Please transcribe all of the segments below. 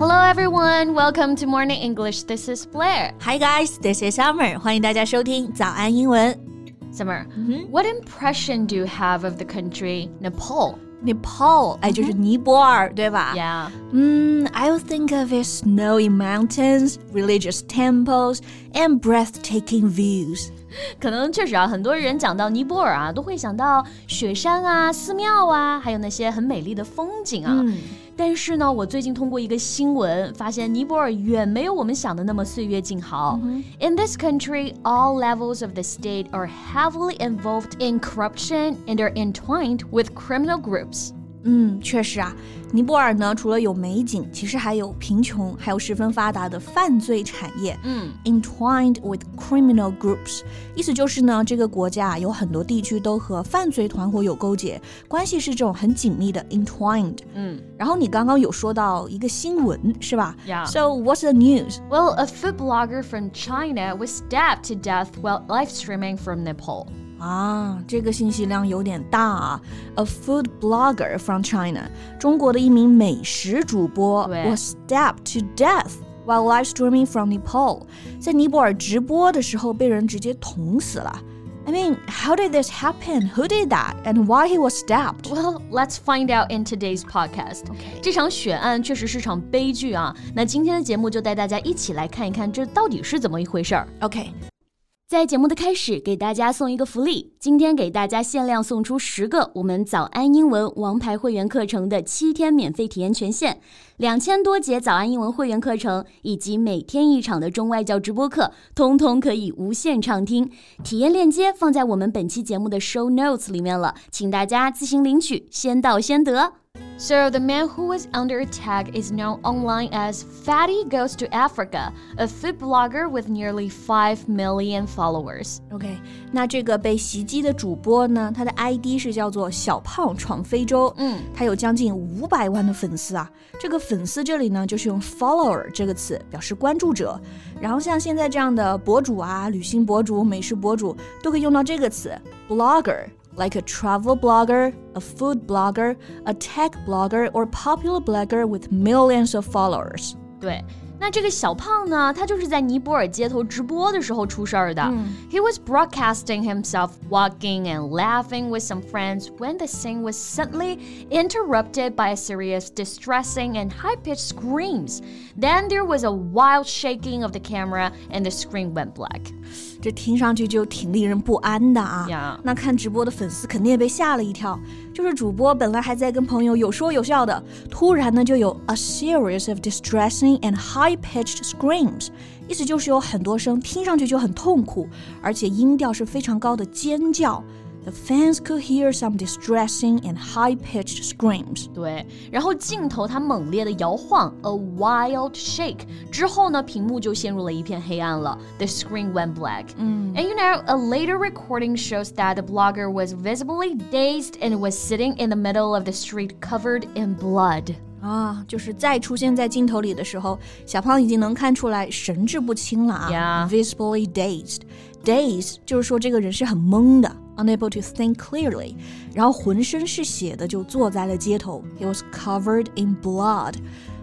Hello everyone, welcome to Morning English. This is Blair. Hi guys, this is Summer. 欢迎大家收听早安英文。 Summer, what impression do you have of the country Nepal? Nepal，哎，就是尼泊尔，对吧 Yeah. 嗯，I would think of its snowy mountains, religious temples, and breathtaking views. 可能确实啊，很多人讲到尼泊尔啊，都会想到雪山啊、寺庙啊，还有那些很美丽的风景啊。 但是呢，我最近通过一个新闻发现，尼泊尔远没有我们想的那么岁月静好。In this country, all levels of the state are heavily involved in corruption and are entwined with criminal groups. 嗯，确实啊，尼泊尔呢，除了有美景，其实还有贫穷，还有十分发达的犯罪产业。嗯，entwined with criminal groups，意思就是呢，这个国家啊有很多地区都和犯罪团伙有勾结，关系是这种很紧密的 entwined。嗯然后你刚刚有说到一个新闻是吧 Yeah. So what's the news? Well, a food blogger from China was stabbed to death while live streaming from Nepal. 啊，这个信息量有点大啊。A food blogger from China，中国的一名美食主播对 was stabbed to death while live streaming from Nepal，在尼泊尔直播的时候被人直接捅死了。I mean, how did this happen? Who did that? And why he was stabbed? Well, let's find out in today's podcast. Okay. 这场血案确实是场悲剧啊。那今天的节目就带大家一起来看一看，这到底是怎么一回事儿。 Okay. 在节目的开始，给大家送一个福利，今天给大家限量送出十个我们早安英文王牌会员课程的七天免费体验权限，两千多节早安英文会员课程以及每天一场的中外教直播课，通通可以无限畅听。体验链接放在我们本期节目的 show notes 里面了，请大家自行领取，先到先得。So the man who was under attack is known online as Fatty Goes to Africa, a food blogger with nearly 5 million followers. OK，那这个被袭击的主播呢，他的 ID 是叫做小胖闯非洲，嗯，他有将近五百万的粉丝啊。这个粉丝这里呢，就是用 follower 这个词表示关注者。然后像现在这样的博主啊，旅行博主、美食博主都可以用到这个词 blogger。 Like a travel blogger, a food blogger, a tech blogger, or popular blogger with millions of followers. 对，那这个小胖呢，他就是在尼泊尔街头直播的时候出事儿的。He was broadcasting himself walking and laughing with some friends when the scene was suddenly interrupted by a series of distressing and high-pitched screams. Then there was a wild shaking of the camera and the screen went black. 这听上去就挺令人不安的啊。呀那看直播的粉丝肯定也被吓了一跳。就是主播本来还在跟朋友有说有笑的，突然呢就有 a series of distressing and high-pitched screams，意思就是有很多声听上去就很痛苦，而且音调是非常高的尖叫。The fans could hear some distressing and high-pitched screams. 对，然后镜头它猛烈的摇晃，a wild shake，之后呢，屏幕就陷入了一片黑暗了，the screen went black。嗯，and you know a later recording shows that the blogger was visibly dazed and was sitting in the middle of the street covered in blood。 啊，就是再出现在镜头里的时候，小胖已经能看出来神志不清了啊 Yeah. visibly dazed。Dazed 就是说这个人是很懵的，unable to think clearly，然后浑身是血的就坐在了街头。He was covered in blood.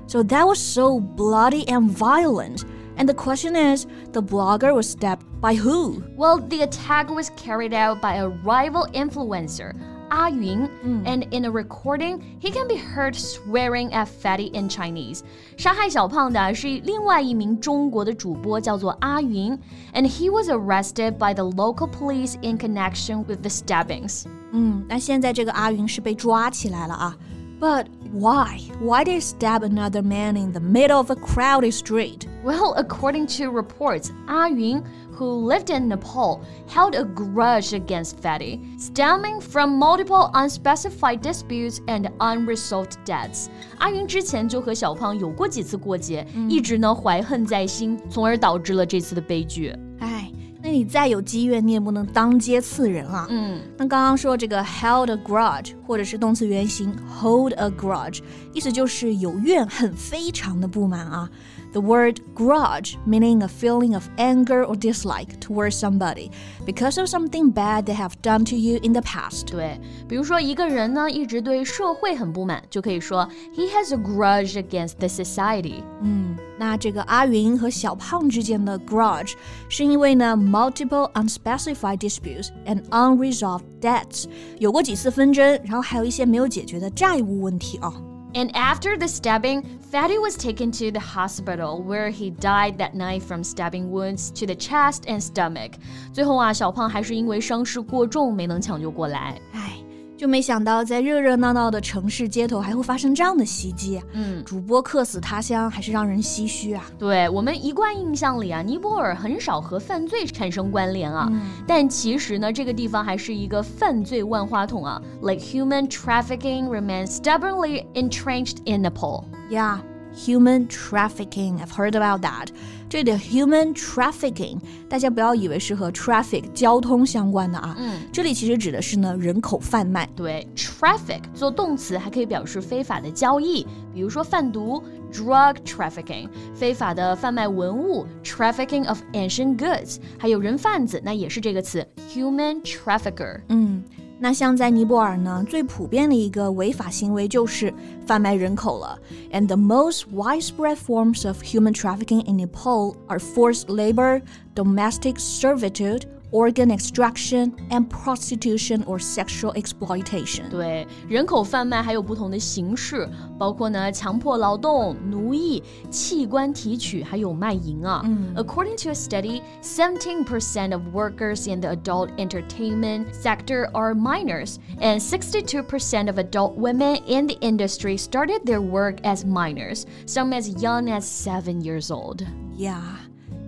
So that was so bloody and violent. And the question is, the blogger was stabbed by who? Well, the attack was carried out by a rival influencer. Ah Yun, and in a recording, he can be heard swearing at Fatty in Chinese. 杀害小胖的是另外一名中国的主播，叫做阿云，and he was arrested by the local police in connection with the stabbings. 嗯，那现在这个阿云是被抓起来了啊。But why? Why did he stab another man in the middle of a crowded street? Well, according to reports, Ah Yun, who lived in Nepal, held a grudge against Fatty, stemming from multiple unspecified disputes and unresolved debts. 阿云之前就和小胖有过几次过节，一直呢怀恨在心，从而导致了这次的悲剧。哎，那你再有积怨，你也不能当街刺人啊。嗯，那刚刚说这个 held a grudge，或者是动词原形 hold a grudge，意思就是有怨恨，非常的不满啊。 The word grudge meaning a feeling of anger or dislike towards somebody because of something bad they have done to you in the past. 对，比如说一个人呢一直对社会很不满，就可以说 he has a grudge against the society。嗯，那这个阿云和小胖之间的 grudge 是因为呢 multiple unspecified disputes and unresolved debts 有过几次纷争，然后还有一些没有解决的债务问题啊。 And after the stabbing, Fatty was taken to the hospital where he died that night from stabbing wounds to the chest and stomach. 最后啊，小胖还是因为伤势过重没能抢救过来。唉。 就没想到，在热热闹闹的城市街头还会发生这样的袭击。嗯，主播客死他乡，还是让人唏嘘啊。对我们一贯印象里啊，尼泊尔很少和犯罪产生关联啊。但其实呢，这个地方还是一个犯罪万花筒啊。Like human trafficking remains stubbornly entrenched in Nepal. Yeah. Human trafficking, I've heard about that. 这里的 human trafficking，大家不要以为是和 traffic 交通相关的啊，嗯，这里其实指的是呢人口贩卖。对，traffic 做动词还可以表示非法的交易，比如说贩毒 drug trafficking，非法的贩卖文物 trafficking of ancient goods，还有人贩子，那也是这个词 human trafficker。嗯。 那像在尼泊尔呢，最普遍的一个违法行为就是贩卖人口了。And the most widespread forms of human trafficking in Nepal are forced labor, domestic servitude, organ extraction and prostitution or sexual exploitation。对，人口贩卖还有不同的形式，包括呢强迫劳动、奴役、器官提取，还有卖淫啊。嗯，According to a study, 17% of workers in the adult entertainment sector are minors, and 62% of adult women in the industry started their work as minors, some as young as seven years old. Yeah.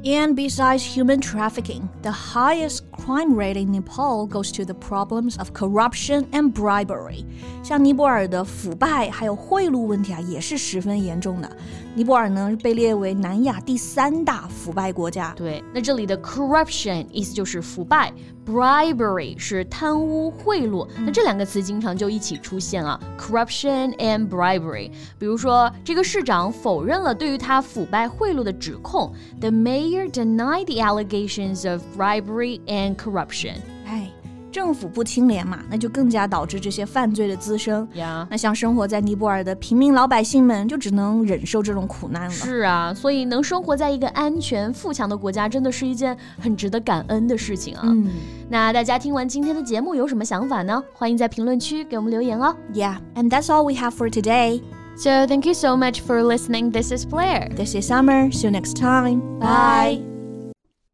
And besides human trafficking, the highest crime rate in Nepal goes to the problems of corruption and bribery. 像尼泊尔的腐败还有贿赂问题啊，也是十分严重的。 尼泊尔呢被列为南亚第三大腐败国家。对，那这里的 corruption 意思就是腐败，bribery 是贪污贿赂。那这两个词经常就一起出现啊，corruption and bribery。比如说，这个市长否认了对于他腐败贿赂的指控，the mayor denied the allegations of bribery and corruption。 哎。政府不清廉嘛，那就更加导致这些犯罪的滋生。呀，那像生活在尼泊尔的平民老百姓们，就只能忍受这种苦难了。是啊，所以能生活在一个安全富强的国家，真的是一件很值得感恩的事情啊。嗯，那大家听完今天的节目有什么想法呢？欢迎在评论区给我们留言哦。Yeah, and that's all we have for today. So thank you so much for listening. This is Blair. This is Summer. See you next time. Bye.